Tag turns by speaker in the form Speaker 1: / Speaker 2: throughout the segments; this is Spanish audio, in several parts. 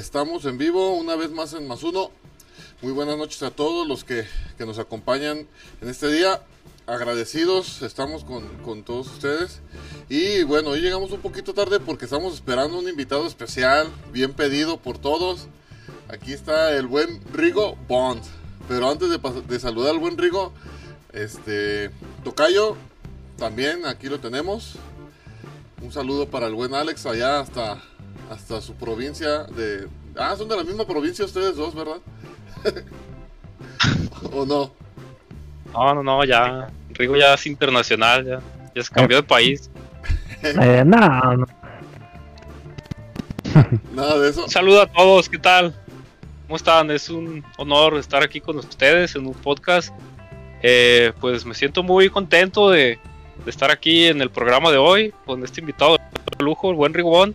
Speaker 1: Estamos en vivo una vez más en Más Uno. Muy buenas noches a todos los que, que nos acompañan en este día. Agradecidos estamos con, con todos ustedes. Y bueno, hoy llegamos un poquito tarde porque estamos esperando un invitado especial, bien pedido por todos. Aquí está el buen Rigo Bond. Pero antes de, de saludar al buen Rigo, este Tocayo, también aquí lo tenemos. Un saludo para el buen Alex allá hasta, hasta su provincia de... Ah, son de la misma provincia ustedes dos, ¿verdad? ¿O no?
Speaker 2: No, no, no, ya. Rigo ya es internacional, ya. Ya se cambió de país.
Speaker 3: Eh, no, no.
Speaker 1: Nada de eso.
Speaker 2: Un saludo a todos, ¿qué tal? ¿Cómo están? Es un honor estar aquí con ustedes en un podcast. Eh, pues me siento muy contento de, de estar aquí en el programa de hoy con este invitado de lujo, el buen Rigobón.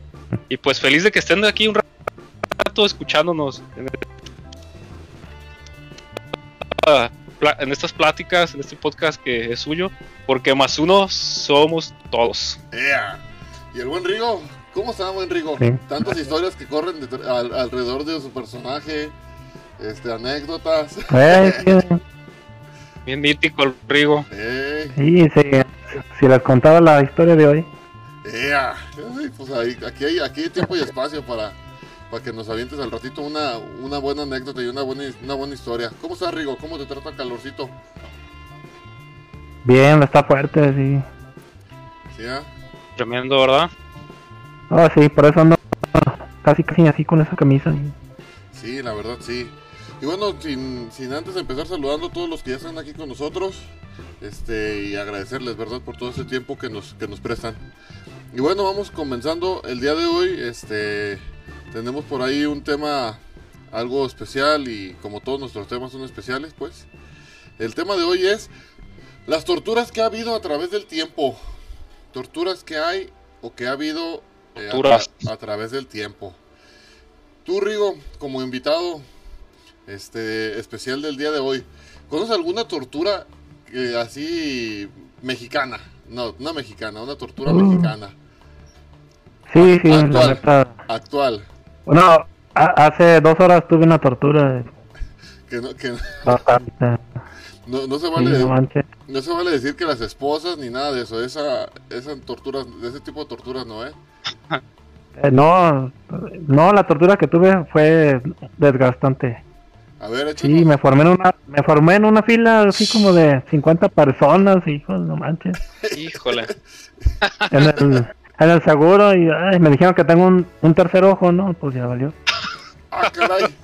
Speaker 2: Y pues feliz de que estén aquí un rato escuchándonos en, esta pla- en estas pláticas, en este podcast que es suyo, porque más uno somos todos.
Speaker 1: ¡Ea! Y el buen Rigo, ¿cómo está buen Rigo?
Speaker 3: Sí.
Speaker 1: Tantas historias que corren al- alrededor de su personaje, este, anécdotas.
Speaker 3: Eh, sí,
Speaker 2: Bien mítico el Rigo.
Speaker 1: ¡Ey!
Speaker 3: sí, sí, si les contaba la historia de hoy.
Speaker 1: ¡Ea! Ay, pues ahí- aquí, hay, aquí hay tiempo y espacio para, para que nos avientes al ratito una, una buena anécdota y una buena, una buena historia. ¿Cómo está Rigo? ¿Cómo te trata el calorcito?
Speaker 3: Bien, está fuerte, sí.
Speaker 1: ¿Sí, ah?
Speaker 2: Tremendo, ¿verdad?
Speaker 3: Oh, sí, por eso ando casi casi así con esa camisa.
Speaker 1: Sí, la verdad sí. Y bueno, sin, sin antes empezar saludando a todos los que ya están aquí con nosotros, este, y agradecerles, ¿verdad?, por todo este tiempo que nos, que nos prestan. Y bueno, vamos comenzando el día de hoy, este, tenemos por ahí un tema algo especial y como todos nuestros temas son especiales, pues. El tema de hoy es las torturas que ha habido a través del tiempo. Torturas que hay o que ha habido eh, a
Speaker 2: Torturas.
Speaker 1: tra- a través del tiempo. Tú, Rigo, como invitado este especial del día de hoy, ¿conoces alguna tortura que así mexicana? No, no mexicana, una tortura
Speaker 3: Mm.
Speaker 1: mexicana,
Speaker 3: Sí, sí,
Speaker 1: Actual.
Speaker 3: la neta.
Speaker 1: actual,
Speaker 3: Bueno, hace dos horas tuve una tortura
Speaker 1: que no, que
Speaker 3: bastante.
Speaker 1: no, no se
Speaker 3: Sí,
Speaker 1: vale,
Speaker 3: no manches.
Speaker 1: no se vale decir que las esposas ni nada de eso, esa, esa torturas, de ese tipo de torturas no, ¿eh?
Speaker 3: Eh, no, no, la tortura que tuve fue desgastante.
Speaker 1: A ver, échanos.
Speaker 3: Sí, me formé en una, me formé en una fila así como de 50 personas, hijos, no manches.
Speaker 2: Híjole.
Speaker 3: En el, en el seguro y ay, me dijeron que tengo un, un tercer ojo, ¿no? Pues ya valió.
Speaker 1: Ah, caray.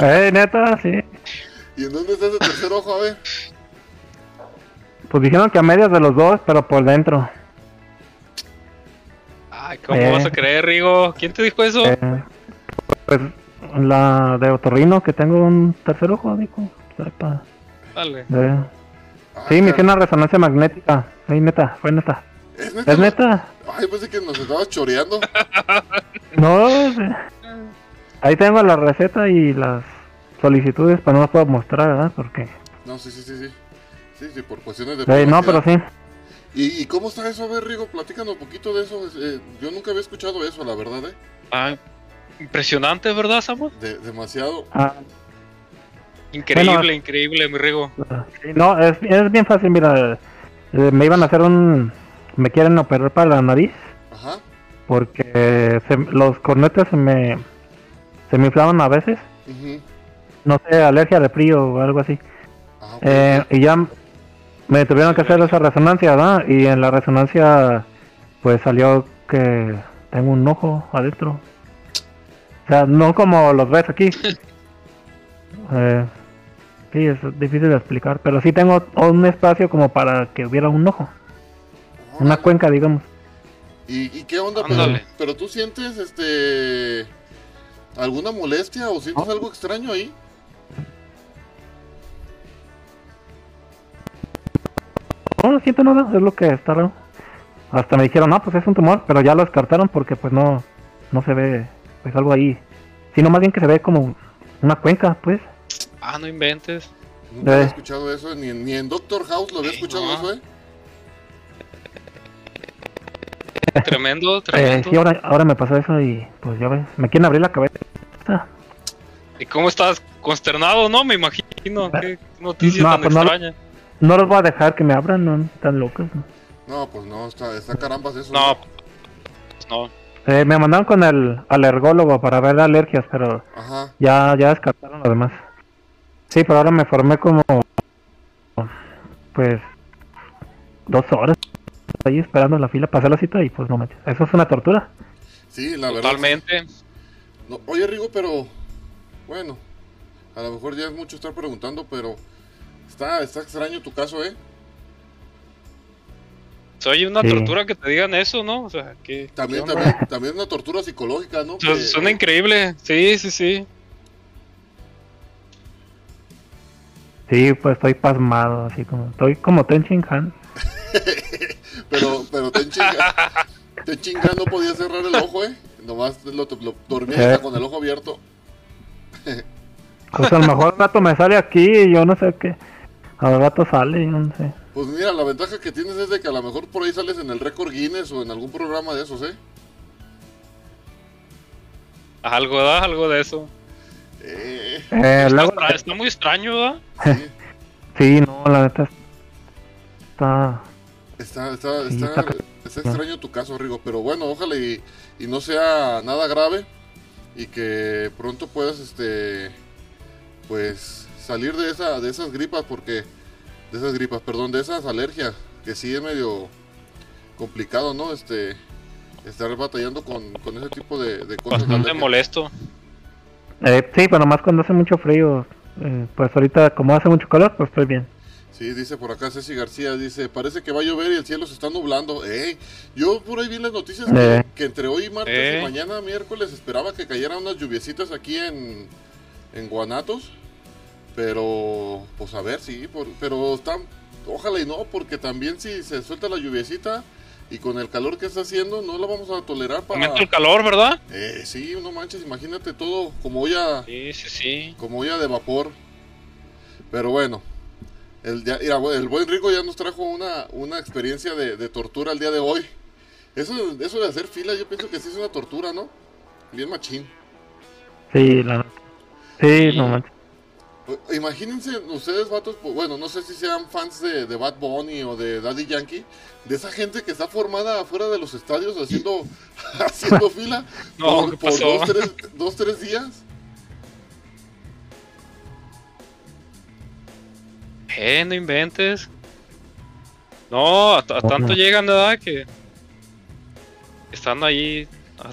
Speaker 3: Eh, neta, sí.
Speaker 1: ¿Y en dónde está ese tercer ojo? A ver.
Speaker 3: Pues dijeron que a medias de los dos, pero por dentro.
Speaker 2: Ay, ¿cómo
Speaker 3: Eh.
Speaker 2: vas a creer, Rigo? ¿Quién te dijo eso?
Speaker 3: Eh, pues la de otorrino que tengo un tercer ojo, dijo. Sepa.
Speaker 2: Dale.
Speaker 3: Eh,
Speaker 1: Ah,
Speaker 3: Sí, me hicieron una resonancia magnética. Sí, neta, fue neta.
Speaker 1: ¿Es neta?
Speaker 3: ¿Es neta?
Speaker 1: Ay, pensé que nos estabas choreando.
Speaker 3: No, sí. ahí tengo la receta y las solicitudes, pero no las puedo mostrar, ¿verdad? Porque...
Speaker 1: No, sí, sí, sí, sí. Sí, sí, por cuestiones de
Speaker 3: Eh, no, pero sí.
Speaker 1: ¿Y, y cómo está eso? A ver, Rigo, platícanos un poquito de eso. Eh, yo nunca había escuchado eso, la verdad, ¿eh?
Speaker 2: Ah, impresionante, ¿verdad, Samuel?
Speaker 1: De- demasiado.
Speaker 3: Ah,
Speaker 2: Increíble,
Speaker 3: Bueno.
Speaker 2: increíble, mi Rigo.
Speaker 3: Sí, No, es, es bien fácil, mira, eh, me iban a hacer un... Me quieren operar para la nariz
Speaker 1: Ajá.
Speaker 3: porque se- los cornetes se me, se me inflaban a veces, no sé, alergia de frío o algo así.
Speaker 1: Ah.
Speaker 3: Eh, y ya me tuvieron que hacer esa resonancia, ¿verdad? Y en la resonancia pues salió que tengo un ojo adentro. O sea, no como los ves aquí. Eh, sí, es difícil de explicar, pero sí tengo un espacio como para que hubiera un ojo, una cuenca, digamos.
Speaker 1: ¿Y, y qué onda? Pero, pero tú sientes, este... ¿Alguna molestia o sientes algo extraño ahí?
Speaker 3: No, no siento nada, es lo que está raro. Hasta me dijeron, no, pues es un tumor, pero ya lo descartaron porque pues no, no se ve pues algo ahí. Sino más bien que se ve como una cuenca, pues.
Speaker 2: Ah, no inventes.
Speaker 1: Nunca había
Speaker 3: Eh.
Speaker 1: escuchado eso, ni, en- ni en Doctor House lo había escuchado
Speaker 2: No.
Speaker 1: eso, ¿eh?
Speaker 2: Tremendo,
Speaker 3: Eh,
Speaker 2: tremendo.
Speaker 3: sí, ahora, ahora me pasó eso y pues ya ves, me quieren abrir la cabeza.
Speaker 2: ¿Y cómo estás? Consternado, ¿no? Me imagino. Qué noticia
Speaker 3: No,
Speaker 2: tan
Speaker 3: pues no lo-
Speaker 2: extraña.
Speaker 3: No los voy a dejar que me abran, no están locos. ¿no?
Speaker 1: No, pues no, está, está carambas eso.
Speaker 2: No, pues no.
Speaker 3: Eh, me mandaron con el alergólogo para ver alergias, pero
Speaker 1: Ajá.
Speaker 3: ya, ya descartaron lo demás. Sí, pero ahora me formé como, pues, dos horas ahí esperando en la fila, pasé la cita y pues no manches. Eso es una tortura.
Speaker 1: Sí, la verdad.
Speaker 2: Totalmente.
Speaker 1: No, oye, Rigo, pero bueno, a lo mejor ya es mucho estar preguntando, pero está, está extraño tu caso, ¿eh?
Speaker 2: Soy una
Speaker 3: Sí.
Speaker 2: tortura que te digan eso, ¿no? O sea, que.
Speaker 1: También, también, también una tortura psicológica, ¿no?
Speaker 2: Su-
Speaker 1: Que-
Speaker 2: Suena increíble. Sí, sí, sí.
Speaker 3: Sí, pues estoy pasmado, así como, estoy como Ten Shin Han.
Speaker 1: pero, pero ten chinga, ten chinga no podía cerrar el ojo, ¿eh? Nomás lo, lo dormía
Speaker 3: Eh.
Speaker 1: hasta con el ojo abierto.
Speaker 3: Pues a lo mejor al rato me sale aquí y yo no sé qué. Al rato sale, yo no sé.
Speaker 1: Pues mira, la ventaja que tienes es de que a lo mejor por ahí sales en el récord Guinness o en algún programa de esos, ¿eh?
Speaker 2: Algo, ¿verdad? Algo de eso.
Speaker 1: Eh,
Speaker 3: Eh,
Speaker 2: Está,
Speaker 3: luego-
Speaker 2: está muy extraño, ¿verdad?
Speaker 1: sí.
Speaker 3: sí, no, la neta está...
Speaker 1: Está, está, está,
Speaker 3: está ca-
Speaker 1: está extraño tu caso, Rigo, pero bueno, ojalá y, y no sea nada grave y que pronto puedas, este, pues, salir de esa, de esas gripas, porque, de esas gripas, perdón, de esas alergias, que sí es medio complicado, ¿no? Este, estar batallando con, con ese tipo de, de cosas.
Speaker 2: Bastante molesto.
Speaker 3: Eh, sí, pero nomás cuando hace mucho frío. eh, pues ahorita como hace mucho calor, pues estoy bien.
Speaker 1: Sí, dice por acá Ceci García, dice, parece que va a llover y el cielo se está nublando. Ey, yo por ahí vi las noticias que,
Speaker 3: Eh.
Speaker 1: que entre hoy martes
Speaker 2: Eh.
Speaker 1: y mañana miércoles esperaba que cayeran unas lluviecitas aquí en, en Guanatos. Pero, pues a ver, sí, por- pero están, ojalá y no, porque también si se suelta la lluviecita y con el calor que está haciendo, no la vamos a tolerar para...
Speaker 2: Aumenta el calor, ¿verdad?
Speaker 1: Eh, sí, no manches, imagínate todo como olla
Speaker 2: Sí, sí, sí.
Speaker 1: como olla de vapor. Pero bueno, el, ya, mira, el buen Rico ya nos trajo una, una experiencia de, de tortura el día de hoy. Eso, eso de hacer fila, yo pienso que sí es una tortura, ¿no? Bien machín.
Speaker 3: Sí, la. Sí, no manches.
Speaker 1: O- Imagínense ustedes, vatos, pues, bueno, no sé si sean fans de, de Bad Bunny o de Daddy Yankee, de esa gente que está formada afuera de los estadios haciendo, haciendo fila
Speaker 2: No,
Speaker 1: por,
Speaker 2: ¿qué
Speaker 1: por dos, tres, dos, tres días.
Speaker 2: Eh, no inventes. No, a, a tanto
Speaker 3: no.
Speaker 2: llegan, ¿verdad? Que están ahí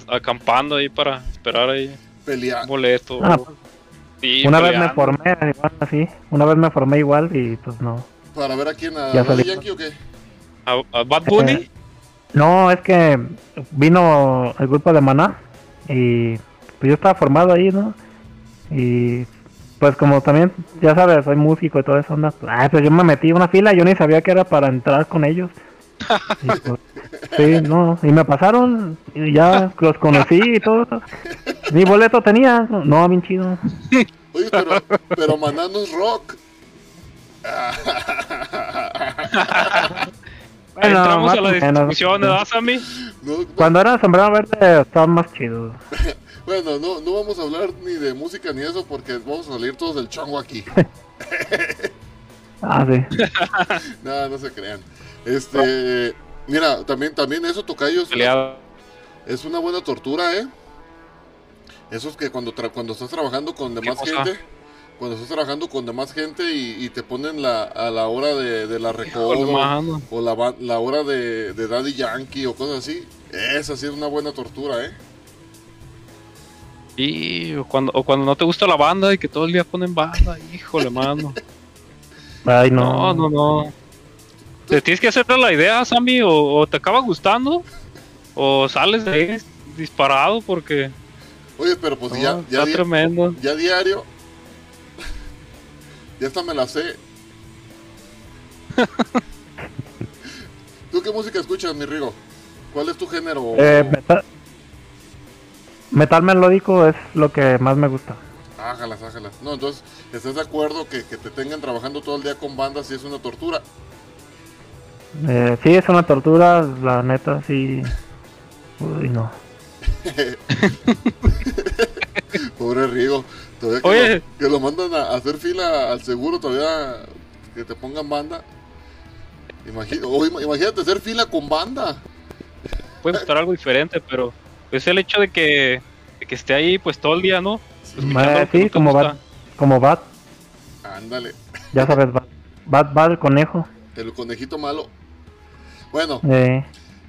Speaker 2: a- acampando ahí para esperar ahí
Speaker 1: Pelea,
Speaker 2: un boleto.
Speaker 3: Ah,
Speaker 2: Sí,
Speaker 3: Una vez me formé igual así. Una vez me formé igual y pues no.
Speaker 1: para ver a quién, a
Speaker 3: Ya
Speaker 1: Daddy
Speaker 3: salí.
Speaker 1: Yankee o qué.
Speaker 2: ¿A, a Bad Bunny?
Speaker 3: Eh, No, es que vino el grupo de Maná y pues yo estaba formado ahí, ¿no? Y pues como también, ya sabes, soy músico y todo eso, onda, ah, pues yo me metí en una fila, yo ni sabía que era para entrar con ellos. Y, pues, sí, no, y me pasaron y ya los conocí y todo. Mi boleto tenía, no, bien chido.
Speaker 1: Oye, pero, pero Maná no es rock.
Speaker 2: Ahí entramos
Speaker 3: más
Speaker 2: a la discusión, ¿verdad, Sammy?
Speaker 1: No, no,
Speaker 3: Cuando era sombrero verde estaba más chido.
Speaker 1: bueno, no, no vamos a hablar ni de música ni eso porque vamos a salir todos del chongo aquí.
Speaker 3: Ah, sí.
Speaker 1: Nada, no se crean. Este, mira, también, también eso, Tocayo, es,
Speaker 2: Peleado.
Speaker 1: es una buena tortura, ¿eh? Eso es que cuando, tra- cuando estás trabajando con demás gente, cuando estás trabajando con demás gente y, y te ponen la, a la hora de, de la recodo o la hora de, de Daddy Yankee o cosas así, esa sí es una buena tortura, ¿eh?
Speaker 2: Y o cuando, o cuando no te gusta la banda y que todo el día ponen banda, híjole, mano.
Speaker 3: Ay,
Speaker 2: No,
Speaker 3: no.
Speaker 2: no, no. Te tienes que hacer la idea, Sammy, o, o te acaba gustando, o sales de ahí disparado porque
Speaker 1: Oye, pero pues
Speaker 2: no,
Speaker 1: ya, ya,
Speaker 2: está
Speaker 1: di-
Speaker 2: tremendo.
Speaker 1: ya diario, ya hasta me la sé. ¿Tú qué música escuchas, mi Rigo? ¿Cuál es tu género?
Speaker 3: Eh, metal, metal melódico es lo que más me gusta.
Speaker 1: Ájalas, ájalas. No, entonces, ¿estás de acuerdo que, que te tengan trabajando todo el día con bandas y es una tortura?
Speaker 3: Eh, sí, es una tortura, la neta, sí. Uy, no.
Speaker 1: Pobre Rigo. Todavía que,
Speaker 2: Oye.
Speaker 1: Lo, que lo mandan a hacer fila al seguro, todavía que te pongan banda. Imagi- o ima- imagínate hacer fila con banda.
Speaker 2: Puede gustar algo diferente, pero es el hecho de que, de que esté ahí pues todo el día, ¿no? No
Speaker 3: sí, como. Bat, como Bat,
Speaker 1: Ándale,
Speaker 3: ya sabes, Bat, Bat, Bat el conejo.
Speaker 1: el conejito malo. Bueno,
Speaker 3: Eh,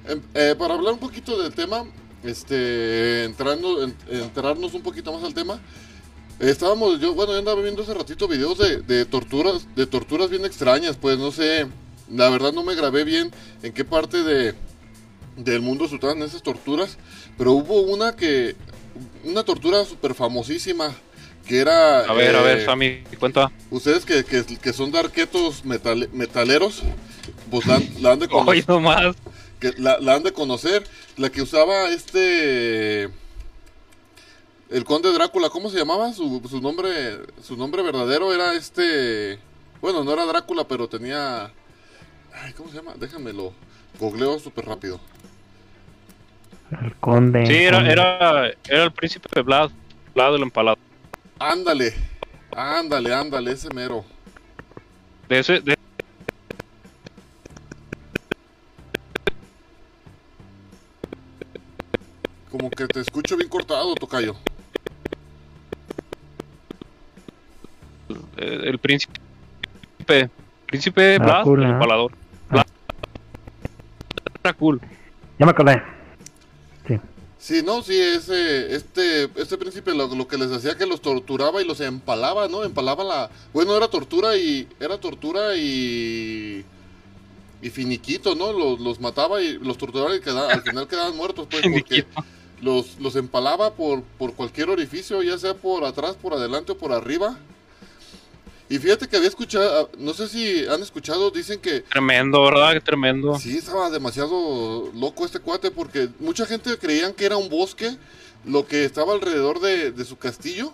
Speaker 1: Em, eh, para hablar un poquito del tema, este, entrando, en- entrarnos un poquito más al tema, eh, estábamos, yo, bueno, yo andaba viendo hace ratito videos de, de torturas, de torturas bien extrañas, pues no sé, la verdad no me grabé bien en qué parte de, del mundo usaban esas torturas, pero hubo una que, una tortura súper famosísima, que era...
Speaker 2: A ver, a ver,
Speaker 1: eh,
Speaker 2: Sammy, cuenta.
Speaker 1: Ustedes que, que, que son darquetos metal- metaleros, pues la, han- la han de conocer
Speaker 2: Hoy nomás.
Speaker 1: que la, la han de conocer, la que usaba este el conde Drácula, ¿cómo se llamaba? Su, su nombre su nombre verdadero era este bueno, no era Drácula, pero tenía ay, ¿cómo se llama? Déjamelo googleo súper rápido.
Speaker 3: el conde.
Speaker 2: Sí, era,
Speaker 3: conde.
Speaker 2: era, era el príncipe de Vlad, Vlad el empalado.
Speaker 1: Ándale. Ándale, ándale, ese mero.
Speaker 2: De ese, de-
Speaker 1: Como que te escucho bien cortado, tocayo.
Speaker 2: eh, el príncipe, príncipe Vlad el empalador. Era cool.
Speaker 3: Ya me acordé.
Speaker 1: Sí, no, sí, ese, este, este príncipe lo, lo que les hacía que los torturaba y los empalaba, ¿no? Empalaba la, bueno, era tortura y, era tortura y, y finiquito, ¿no? Los, los mataba y los torturaba y queda- al final quedaban muertos, pues, porque los, los empalaba por, por cualquier orificio, ya sea por atrás, por adelante o por arriba. Y fíjate que había escuchado, no sé si han escuchado, dicen que
Speaker 2: Tremendo, ¿verdad? Qué tremendo.
Speaker 1: Sí, estaba demasiado loco este cuate porque mucha gente creían que era un bosque lo que estaba alrededor de, de su castillo.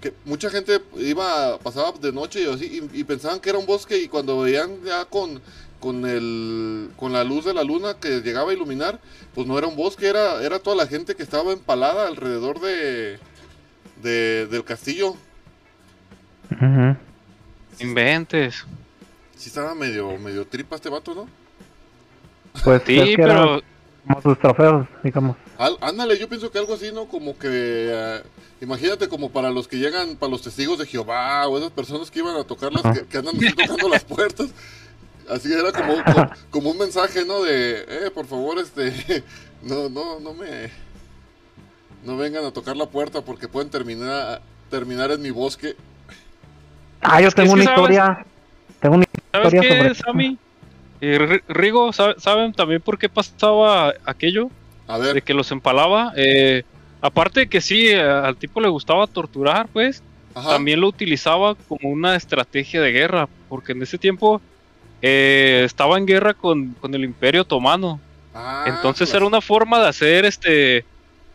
Speaker 1: Que mucha gente iba, pasaba de noche y así y, y pensaban que era un bosque y cuando veían ya con, con, el, con la luz de la luna que llegaba a iluminar, pues no era un bosque, era, era toda la gente que estaba empalada alrededor de, de- del castillo.
Speaker 2: Inventes.
Speaker 1: Sí estaba medio, medio tripa este vato, ¿no?
Speaker 3: Pues
Speaker 2: Sí,
Speaker 3: es que eran
Speaker 2: pero
Speaker 3: como sus trofeos, digamos.
Speaker 1: Al- ándale, yo pienso que algo así, ¿no? Como que, eh, imagínate como para los que llegan, para los testigos de Jehová o esas personas que iban a tocar las, que, que andan tocando las puertas. Así era como, como, como un mensaje, ¿no? De, eh, por favor, este, no, no, no me, no vengan a tocar la puerta porque pueden terminar, terminar en mi bosque.
Speaker 3: Ah, yo tengo una
Speaker 2: ¿sabes?
Speaker 3: historia. Tengo una
Speaker 2: ¿Sabes
Speaker 3: historia sobre
Speaker 2: qué. Sammy? Rigo, ¿sabe- ¿saben también por qué pasaba aquello?
Speaker 1: A
Speaker 2: De
Speaker 1: ver,
Speaker 2: que los empalaba. Eh, aparte de que sí, eh, al tipo le gustaba torturar, pues,
Speaker 1: ajá.
Speaker 2: también lo utilizaba como una estrategia de guerra, porque en ese tiempo eh, estaba en guerra con, con el Imperio Otomano.
Speaker 1: Ah,
Speaker 2: Entonces era una forma de hacer este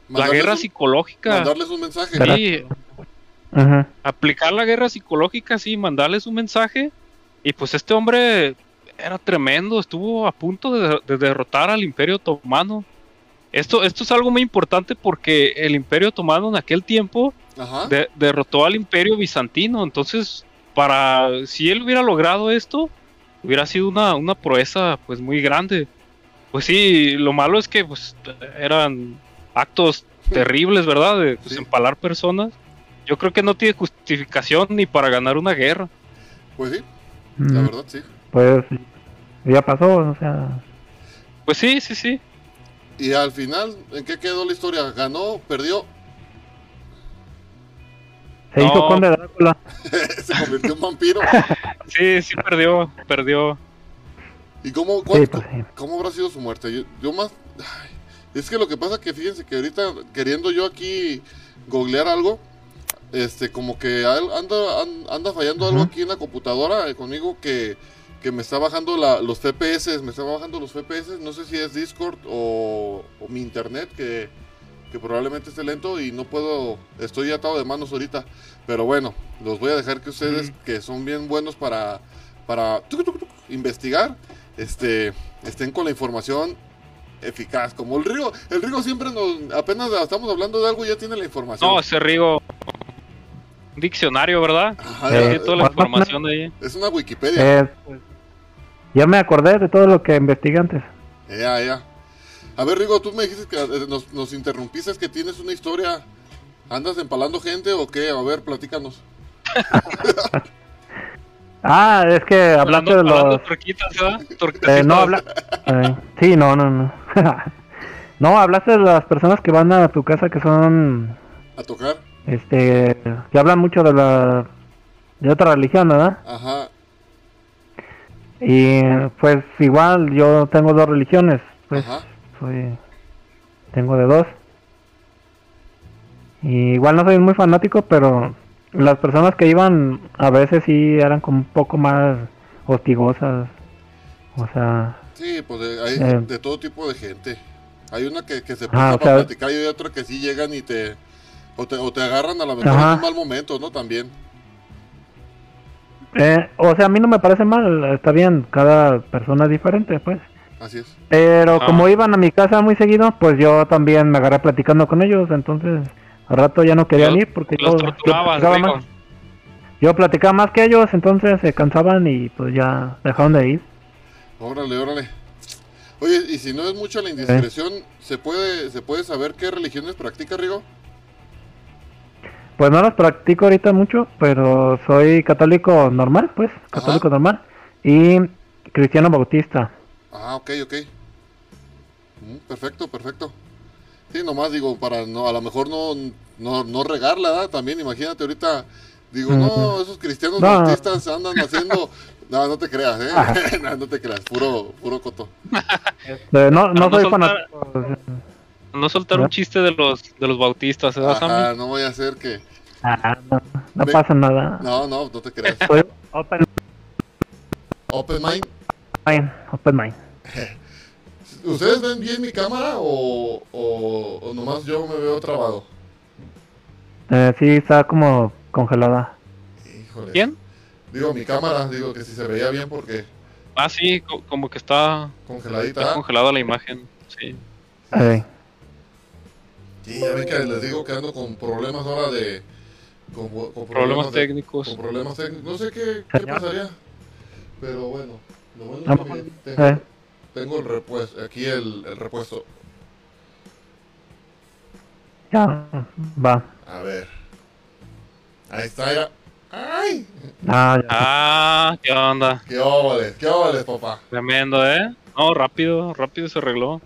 Speaker 2: la guerra
Speaker 1: un-
Speaker 2: psicológica.
Speaker 1: Mandarles un mensaje.
Speaker 2: Sí, Aplicar la guerra psicológica, sí, mandarles un mensaje. Y pues este hombre era tremendo, estuvo a punto de, de derrotar al Imperio Otomano. Esto, esto es algo muy importante porque el Imperio Otomano en aquel tiempo de- derrotó al Imperio Bizantino. Entonces, para si él hubiera logrado esto, hubiera sido una, una proeza pues muy grande. Pues sí, lo malo es que pues eran actos terribles, ¿verdad? De pues,
Speaker 1: Sí.
Speaker 2: empalar personas. Yo creo que no tiene justificación ni para ganar una guerra.
Speaker 1: Pues sí, la
Speaker 3: Mm,
Speaker 1: verdad sí.
Speaker 3: Pues ya pasó, o sea.
Speaker 2: Pues sí, sí, sí.
Speaker 1: Y al final, ¿en qué quedó la historia? ¿Ganó? ¿Perdió?
Speaker 3: Se
Speaker 2: No.
Speaker 3: hizo conde Drácula.
Speaker 1: se convirtió en vampiro.
Speaker 2: Sí, sí perdió, perdió.
Speaker 1: ¿Y cómo,
Speaker 3: Sí,
Speaker 1: cuál-
Speaker 3: pues sí.
Speaker 1: cómo habrá sido su muerte? Yo, yo más... ay, es que lo que pasa que fíjense que ahorita queriendo yo aquí googlear algo, este, como que anda, an- anda fallando algo aquí en la computadora eh, conmigo que, que me está bajando la- los FPS, me está bajando los FPS, no sé si es Discord o, o mi internet que, que probablemente esté lento y no puedo, estoy atado de manos ahorita, pero bueno, los voy a dejar que ustedes que son bien buenos para, para tuc, tuc, tuc, investigar, este, estén con la información eficaz. Como el Rigo, el Rigo siempre nos, apenas estamos hablando de algo, ya tiene la información.
Speaker 2: No, ese Rigo. Un diccionario, ¿verdad?
Speaker 1: Ajá,
Speaker 3: Eh,
Speaker 2: Tiene
Speaker 1: ya-
Speaker 2: toda la
Speaker 3: bueno,
Speaker 2: información de ahí.
Speaker 1: es una Wikipedia.
Speaker 3: Eh, ya me acordé de todo lo que investigué antes.
Speaker 1: Ya, ya. A ver, Rigo, tú me dijiste que eh, nos, nos interrumpiste, que tienes una historia. ¿Andas empalando gente o qué? A ver, platícanos.
Speaker 3: Ah, es que hablaste de los... Eh, no, habla... eh, sí, no, no, no. no, hablaste de las personas que van a tu casa que son,
Speaker 1: A tocar.
Speaker 3: Este, que hablan mucho de la, de otra religión, ¿verdad?
Speaker 1: Ajá.
Speaker 3: Y pues igual yo tengo dos religiones, pues
Speaker 1: Ajá.
Speaker 3: soy, tengo de dos. Y igual no soy muy fanático, pero las personas que iban a veces sí eran como un poco más hostigosas. O sea,
Speaker 1: Sí, pues de, hay
Speaker 3: Eh.
Speaker 1: de todo tipo de gente. Hay una que, que se
Speaker 3: Ah,
Speaker 1: para
Speaker 3: sea-
Speaker 1: platicar y hay otra que sí llegan y te o, te. o te agarran a la mejor en un mal momento, ¿no? También.
Speaker 3: eh, o sea, a mí no me parece mal, está bien, cada persona es diferente, pues.
Speaker 1: Así es.
Speaker 3: Pero
Speaker 2: Ah.
Speaker 3: como iban a mi casa muy seguido, pues yo también me agarré platicando con ellos, entonces al rato ya no querían ir porque
Speaker 2: Los
Speaker 3: yo, yo platicaba más. Yo platicaba más que ellos, entonces se cansaban y pues ya dejaron de ir.
Speaker 1: Órale, órale. Oye, y si no es mucha la indiscreción, ¿se puede se puede saber qué religiones practica Rigo?
Speaker 3: Pues no los practico ahorita mucho, pero soy católico normal, pues, católico normal. Y cristiano bautista.
Speaker 1: Ah, ok, ok. Mm, perfecto, perfecto. Sí, nomás digo, para no, a lo mejor no, no, no regarla, ¿verdad? También imagínate ahorita, digo, no, esos cristianos
Speaker 3: No.
Speaker 1: bautistas andan haciendo... No, no te creas, ¿eh?
Speaker 3: Ah.
Speaker 1: no, no te creas, puro, puro coto.
Speaker 3: Eh, no, no soy fanático.
Speaker 2: No soltar un chiste de los de los bautistas, ¿verdad,
Speaker 1: Ajá,
Speaker 2: Sammy?
Speaker 1: no voy a hacer que...
Speaker 3: Ah, no, no
Speaker 1: Ve-
Speaker 3: pasa nada.
Speaker 1: No, no, no te creas.
Speaker 3: Soy open
Speaker 1: Open mind.
Speaker 3: mind, open mind.
Speaker 1: ¿Ustedes ven bien mi cámara o, o, o nomás yo me veo trabado?
Speaker 3: Eh, sí, está como congelada.
Speaker 1: Híjole.
Speaker 2: ¿Quién?
Speaker 1: Digo, mi cámara, digo que si se veía bien porque
Speaker 2: Ah, sí, co- como que está,
Speaker 1: congeladita.
Speaker 2: está congelada la imagen. Sí.
Speaker 3: Eh,
Speaker 1: Sí, ya ven que les digo que ando con problemas ahora de... Con, con
Speaker 2: Problemas
Speaker 1: de-
Speaker 2: técnicos.
Speaker 1: con problemas técnicos. No sé qué, pasaría. Pero bueno, lo bueno es que tengo,
Speaker 3: eh.
Speaker 1: tengo el repuesto, aquí el, el repuesto.
Speaker 3: ya, va.
Speaker 1: A ver. Ahí está ya. ¡Ay!
Speaker 3: Ah, ya.
Speaker 2: Ah, qué onda.
Speaker 1: ¡Qué óvales! ¡Qué óvales, papá!
Speaker 2: Tremendo, ¿eh? No, rápido, rápido se arregló.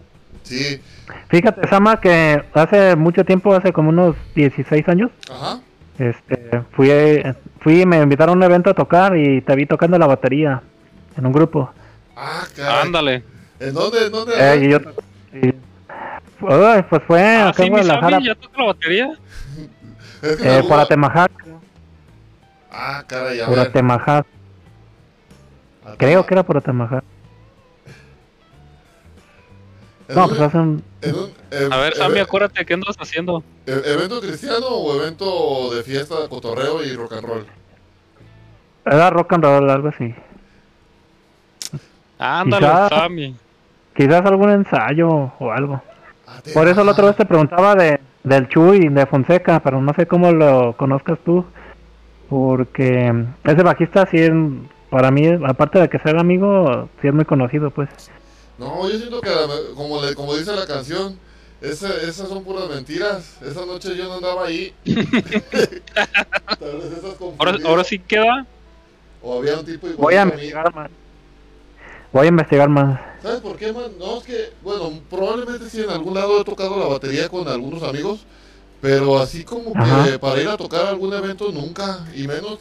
Speaker 1: Sí.
Speaker 3: Fíjate, Sama, que hace mucho tiempo, hace como unos 16 años,
Speaker 1: Ajá.
Speaker 3: este, fui, fui, me invitaron a un evento a tocar y te vi tocando la batería en un grupo.
Speaker 1: Ah, caray.
Speaker 2: Ándale.
Speaker 1: ¿En dónde? ¿En dónde?
Speaker 3: Eh, y yo, y- pues fue
Speaker 2: Ah,
Speaker 3: acá
Speaker 2: sí,
Speaker 3: en Guadalajara,
Speaker 2: ¿ya toca la batería?
Speaker 1: Es que
Speaker 3: eh, por Atemajac,
Speaker 1: Ah, caray, a
Speaker 3: por
Speaker 1: ver.
Speaker 3: Atemajac, creo que era por Atemajac.
Speaker 1: ¿En
Speaker 3: No, pues hace un...
Speaker 1: en un-
Speaker 2: A ver, Sammy, acuérdate, ¿qué andas haciendo?
Speaker 1: ¿Evento cristiano o evento de fiesta, cotorreo y rock and roll?
Speaker 3: Era rock and roll, algo así.
Speaker 2: Ándale,
Speaker 3: Quizá-
Speaker 2: Sammy.
Speaker 3: Quizás algún ensayo o algo.
Speaker 1: Ah,
Speaker 3: Por eso la otra vez te preguntaba de, del Chuy, de Fonseca, pero no sé cómo lo conozcas tú. Porque ese bajista sí es, para mí, aparte de que sea amigo, sí es muy conocido, pues.
Speaker 1: No, yo siento que a la- como, le, como dice la canción, ese- esas son puras mentiras. Esa noche yo no andaba ahí. Tal vez
Speaker 2: Ahora, ahora sí queda.
Speaker 1: O había un tipo igual
Speaker 3: Voy a investigar más. Voy a investigar más.
Speaker 1: ¿Sabes por qué, man? No, es que, bueno, probablemente sí en algún lado he tocado la batería con algunos amigos, pero así como que
Speaker 3: Ajá.
Speaker 1: para ir a tocar algún evento nunca, y menos